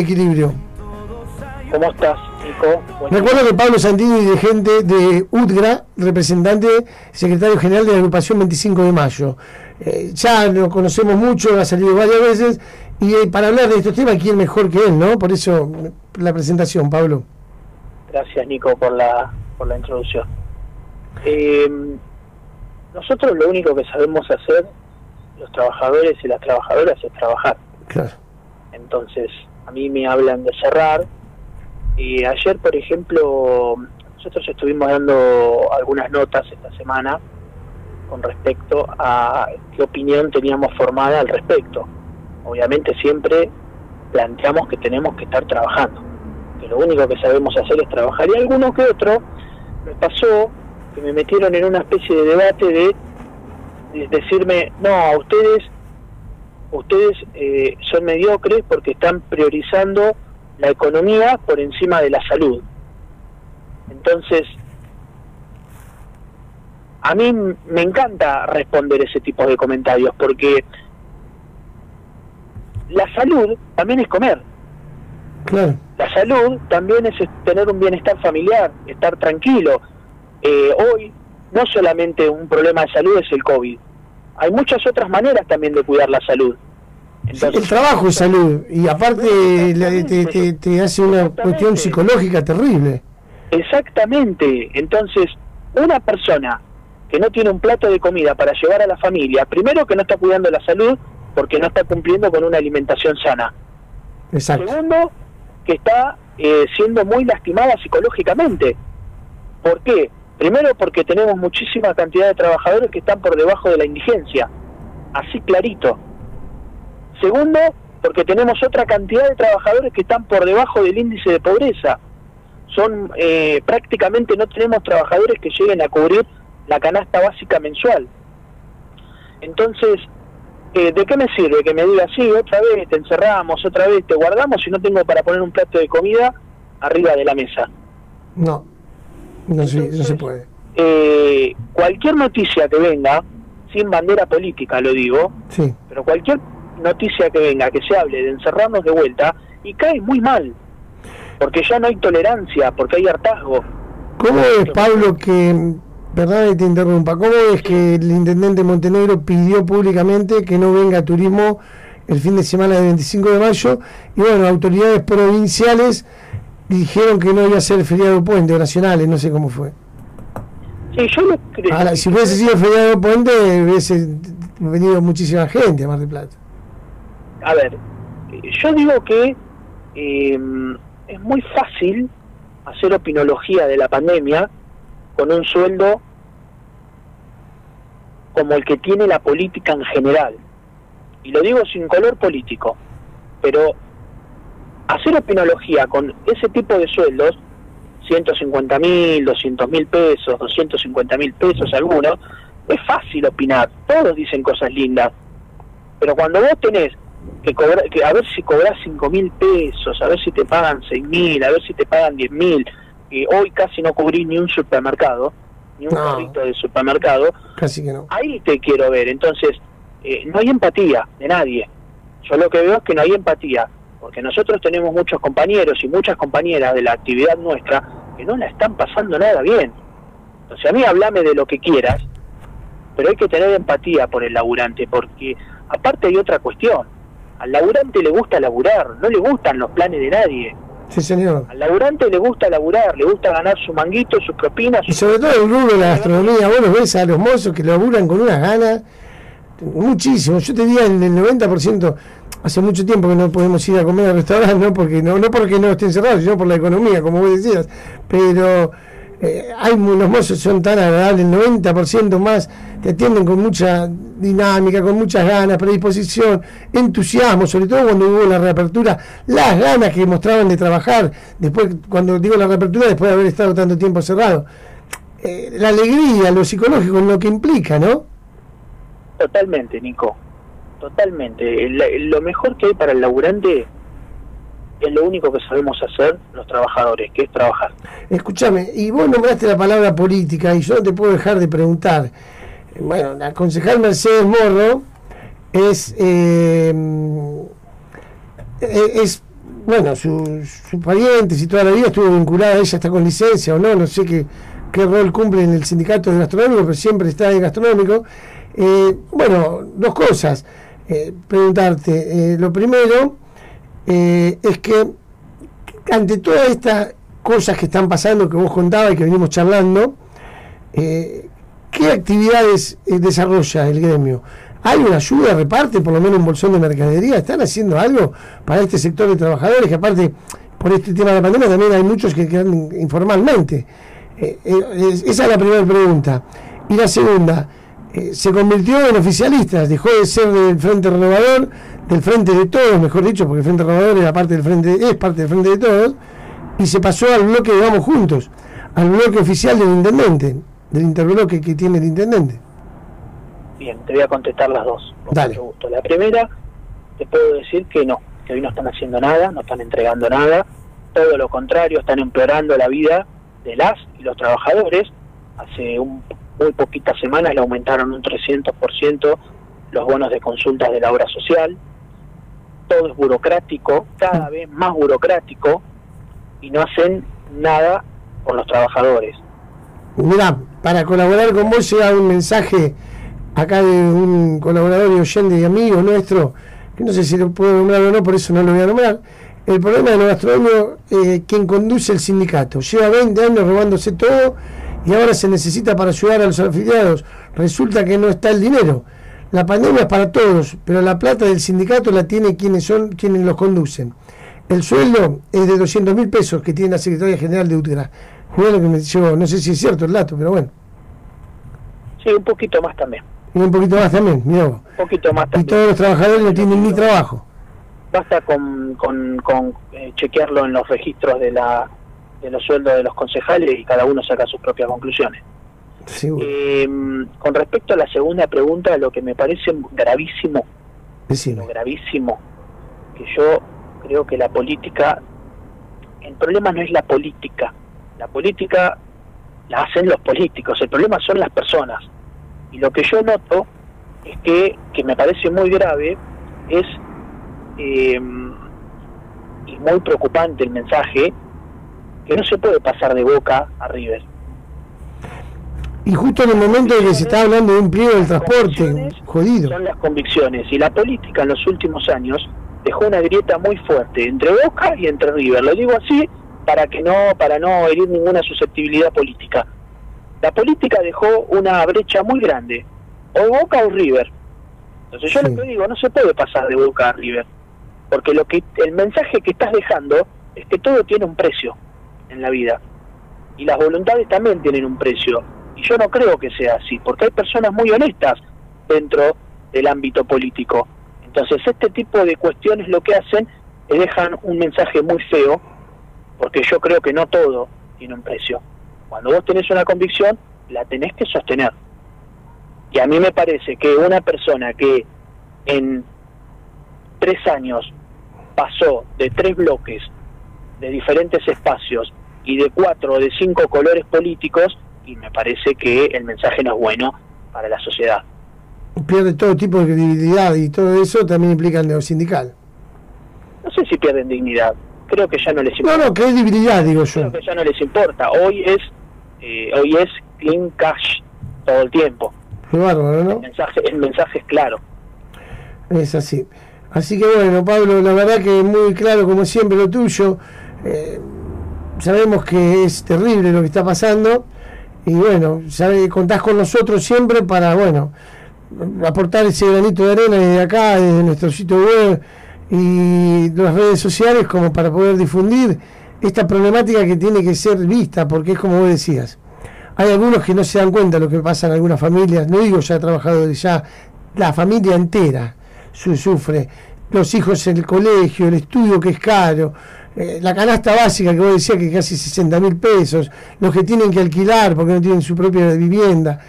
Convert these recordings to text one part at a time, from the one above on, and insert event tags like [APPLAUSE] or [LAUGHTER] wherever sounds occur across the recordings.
equilibrio. ¿Cómo estás, Nico? Recuerdo que Pablo Santini, dirigente de UTGRA, representante, secretario general de la agrupación 25 de Mayo. Eh, ya lo conocemos mucho, ha salido varias veces, y eh, para hablar de estos temas, ¿quién mejor que él, no? Por eso la presentación, Pablo. Gracias, Nico, por la, por la introducción. Eh, nosotros lo único que sabemos hacer, los trabajadores y las trabajadoras, es trabajar. Claro. Entonces, a mí me hablan de cerrar. Y ayer, por ejemplo, nosotros estuvimos dando algunas notas esta semana con respecto a qué opinión teníamos formada al respecto. Obviamente siempre planteamos que tenemos que estar trabajando, que lo único que sabemos hacer es trabajar. Y alguno que otro me pasó que me metieron en una especie de debate de, decirme, no, a ustedes, ustedes eh, son mediocres porque están priorizando la economía por encima de la salud. Entonces, a mí me encanta responder ese tipo de comentarios porque la salud también es comer. La salud también es tener un bienestar familiar, estar tranquilo. Eh, hoy no solamente un problema de salud es el COVID, hay muchas otras maneras también de cuidar la salud. El trabajo es salud y aparte te, te, hace una cuestión psicológica terrible. Exactamente. Entonces, una persona que no tiene un plato de comida para llevar a la familia, primero que no está cuidando la salud porque no está cumpliendo con una alimentación sana. Exacto. Segundo, que está eh, siendo muy lastimada psicológicamente. ¿Por qué? Primero porque tenemos muchísima cantidad de trabajadores que están por debajo de la indigencia, así clarito. Segundo, porque tenemos otra cantidad de trabajadores que están por debajo del índice de pobreza. Son eh, prácticamente no tenemos trabajadores que lleguen a cubrir la canasta básica mensual. Entonces, eh, ¿de qué me sirve que me diga, sí, otra vez te encerramos, otra vez te guardamos y no tengo para poner un plato de comida arriba de la mesa? No, no, se puede. Eh, cualquier noticia que venga, sin bandera política lo digo, sí. pero cualquier noticia que venga, que se hable de encerrarnos de vuelta, y cae muy mal, porque ya no hay tolerancia, porque hay hartazgo. ¿Cómo es, Pablo, que Verdad que te interrumpa. ¿Cómo es que el intendente Montenegro pidió públicamente que no venga turismo el fin de semana del 25 de mayo? Y bueno, autoridades provinciales dijeron que no iba a ser feriado puente nacionales, no sé cómo fue. Sí, yo lo creo. si hubiese sido feriado puente, hubiese venido muchísima gente a Mar del Plata. A ver, yo digo que eh, es muy fácil hacer opinología de la pandemia con un sueldo como el que tiene la política en general. Y lo digo sin color político, pero hacer opinología con ese tipo de sueldos, 150 mil, 200 mil pesos, 250 mil pesos algunos, es fácil opinar, todos dicen cosas lindas, pero cuando vos tenés que, cobrar, que a ver si cobras 5 mil pesos, a ver si te pagan 6 mil, a ver si te pagan 10 mil, y hoy casi no cubrí ni un supermercado, ni un carrito de supermercado, casi que no. ahí te quiero ver. Entonces, eh, no hay empatía de nadie. Yo lo que veo es que no hay empatía, porque nosotros tenemos muchos compañeros y muchas compañeras de la actividad nuestra que no la están pasando nada bien. Entonces, a mí hablame de lo que quieras, pero hay que tener empatía por el laburante, porque aparte hay otra cuestión. Al laburante le gusta laburar, no le gustan los planes de nadie. Sí, señor. Al laburante le gusta laburar, le gusta ganar su manguito, sus propinas. Y sobre todo el rubro de la gastronomía, vos los ves a los mozos que laburan con unas ganas, muchísimo. Yo te diría en el 90%, hace mucho tiempo que no podemos ir a comer al restaurante, no porque no, no porque no estén cerrados, sino por la economía, como vos decías. Pero eh, hay los mozos son tan agradables, el 90% más te atienden con mucha dinámica, con muchas ganas, predisposición, entusiasmo, sobre todo cuando hubo la reapertura, las ganas que mostraban de trabajar, después, cuando digo la reapertura, después de haber estado tanto tiempo cerrado, eh, la alegría, lo psicológico, lo que implica, ¿no? Totalmente, Nico, totalmente. lo mejor que hay para el laburante es lo único que sabemos hacer los trabajadores, que es trabajar. Escúchame, y vos nombraste la palabra política y yo no te puedo dejar de preguntar. Bueno, la concejal Mercedes Morro es, eh, es bueno, sus parientes y toda la vida estuvo vinculada, ella está con licencia o no, no sé qué, qué rol cumple en el sindicato de gastronómico, pero siempre está en gastronómico. Eh, bueno, dos cosas. Eh, preguntarte, eh, lo primero es que ante todas estas cosas que están pasando, que vos contabas y que venimos charlando, ¿qué actividades desarrolla el gremio? ¿Hay una ayuda, reparte por lo menos un bolsón de mercadería? ¿Están haciendo algo para este sector de trabajadores? Que aparte, por este tema de la pandemia, también hay muchos que quedan informalmente. Eh, eh, esa es la primera pregunta. Y la segunda, eh, se convirtió en oficialistas, dejó de ser del Frente Renovador, del Frente de Todos, mejor dicho, porque el Frente Renovador era parte del frente, es parte del Frente de Todos, y se pasó al bloque de Vamos Juntos, al bloque oficial del Intendente, del interbloque que tiene el Intendente. Bien, te voy a contestar las dos. Con mucho gusto. La primera, te puedo decir que no, que hoy no están haciendo nada, no están entregando nada, todo lo contrario, están empeorando la vida de las y los trabajadores. Hace un, muy poquitas semanas le aumentaron un 300% los bonos de consultas de la obra social. Todo es burocrático, cada vez más burocrático, y no hacen nada con los trabajadores. Mira, para colaborar con vos llega un mensaje acá de un colaborador y oyente y amigo nuestro, que no sé si lo puedo nombrar o no, por eso no lo voy a nombrar. El problema de los gastronómicos, eh, quien conduce el sindicato, lleva 20 años robándose todo y ahora se necesita para ayudar a los afiliados. Resulta que no está el dinero. La pandemia es para todos, pero la plata del sindicato la tiene quienes son quienes los conducen. El sueldo es de 200 mil pesos que tiene la Secretaría General de UTGRA. Bueno, que me no sé si es cierto el dato, pero bueno. Sí, un poquito más también. Y un poquito más también, mira Un poquito más también. Y todos los trabajadores no tienen ni trabajo. Basta con, con, con eh, chequearlo en los registros de, la, de los sueldos de los concejales y cada uno saca sus propias conclusiones. Eh, con respecto a la segunda pregunta, lo que me parece gravísimo, gravísimo, que yo creo que la política, el problema no es la política, la política la hacen los políticos, el problema son las personas. Y lo que yo noto es que, que me parece muy grave, es eh, y muy preocupante el mensaje, que no se puede pasar de boca a River. Y justo en el momento en que se está hablando de un pliego del transporte, jodido. Son las convicciones. Y la política en los últimos años dejó una grieta muy fuerte entre Boca y entre River. Lo digo así para que no, para no herir ninguna susceptibilidad política. La política dejó una brecha muy grande, o Boca o River. Entonces yo lo que digo, no se puede pasar de Boca a River, porque lo que el mensaje que estás dejando es que todo tiene un precio en la vida y las voluntades también tienen un precio. Y yo no creo que sea así, porque hay personas muy honestas dentro del ámbito político. Entonces este tipo de cuestiones lo que hacen es dejan un mensaje muy feo, porque yo creo que no todo tiene un precio. Cuando vos tenés una convicción, la tenés que sostener. Y a mí me parece que una persona que en tres años pasó de tres bloques de diferentes espacios y de cuatro o de cinco colores políticos, y me parece que el mensaje no es bueno para la sociedad. Pierde todo tipo de credibilidad y todo eso también implica el neosindical. No sé si pierden dignidad, creo que ya no les importa. No, no, credibilidad, digo yo. Creo que ya no les importa. Hoy es eh, hoy es clean cash todo el tiempo. Qué bárbaro, ¿no? El mensaje, el mensaje es claro. Es así. Así que bueno, Pablo, la verdad que es muy claro, como siempre, lo tuyo. Eh, sabemos que es terrible lo que está pasando. Y bueno, contás con nosotros siempre para, bueno, aportar ese granito de arena desde acá, desde nuestro sitio web y las redes sociales, como para poder difundir esta problemática que tiene que ser vista, porque es como vos decías, hay algunos que no se dan cuenta de lo que pasa en algunas familias, no digo ya trabajado ya, la familia entera sufre, los hijos en el colegio, el estudio que es caro, eh, la canasta básica que vos decías que casi 60 mil pesos, los que tienen que alquilar porque no tienen su propia vivienda,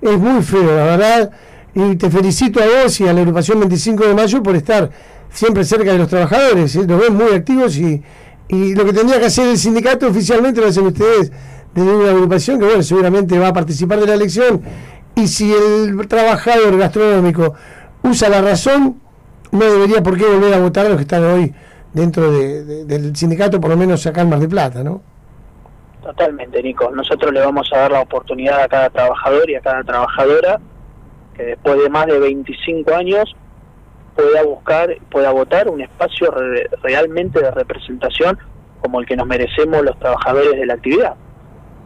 es muy feo, la verdad, y te felicito a vos y a la agrupación 25 de mayo por estar siempre cerca de los trabajadores, ¿eh? los ven muy activos y y lo que tendría que hacer el sindicato oficialmente lo hacen ustedes desde una agrupación que, bueno, seguramente va a participar de la elección. Y si el trabajador gastronómico usa la razón, no debería por qué volver a votar a los que están hoy dentro del sindicato, por lo menos acá en Mar de Plata, ¿no? Totalmente, Nico. Nosotros le vamos a dar la oportunidad a cada trabajador y a cada trabajadora que después de más de 25 años pueda buscar, pueda votar un espacio realmente de representación como el que nos merecemos los trabajadores de la actividad.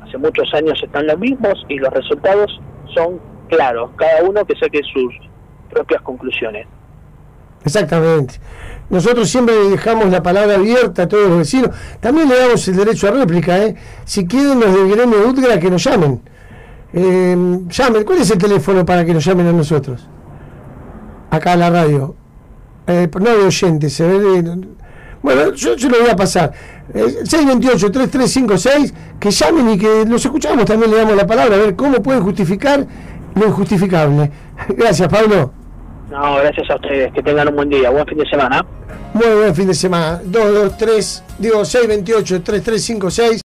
Hace muchos años están los mismos y los resultados son claros, cada uno que saque sus propias conclusiones. Exactamente. Nosotros siempre dejamos la palabra abierta a todos los vecinos. También le damos el derecho a réplica. ¿eh? Si quieren los del gremio Utgra, que nos llamen. Eh, llamen. ¿Cuál es el teléfono para que nos llamen a nosotros? Acá a la radio. Eh, no de oyentes. Se bueno, yo, yo lo voy a pasar. 628-3356, que llamen y que los escuchamos. También le damos la palabra a ver cómo pueden justificar lo injustificable. [LAUGHS] Gracias, Pablo. No, gracias a ustedes. Que tengan un buen día. Buen fin de semana. Muy buen fin de semana. 223, digo 628-3356.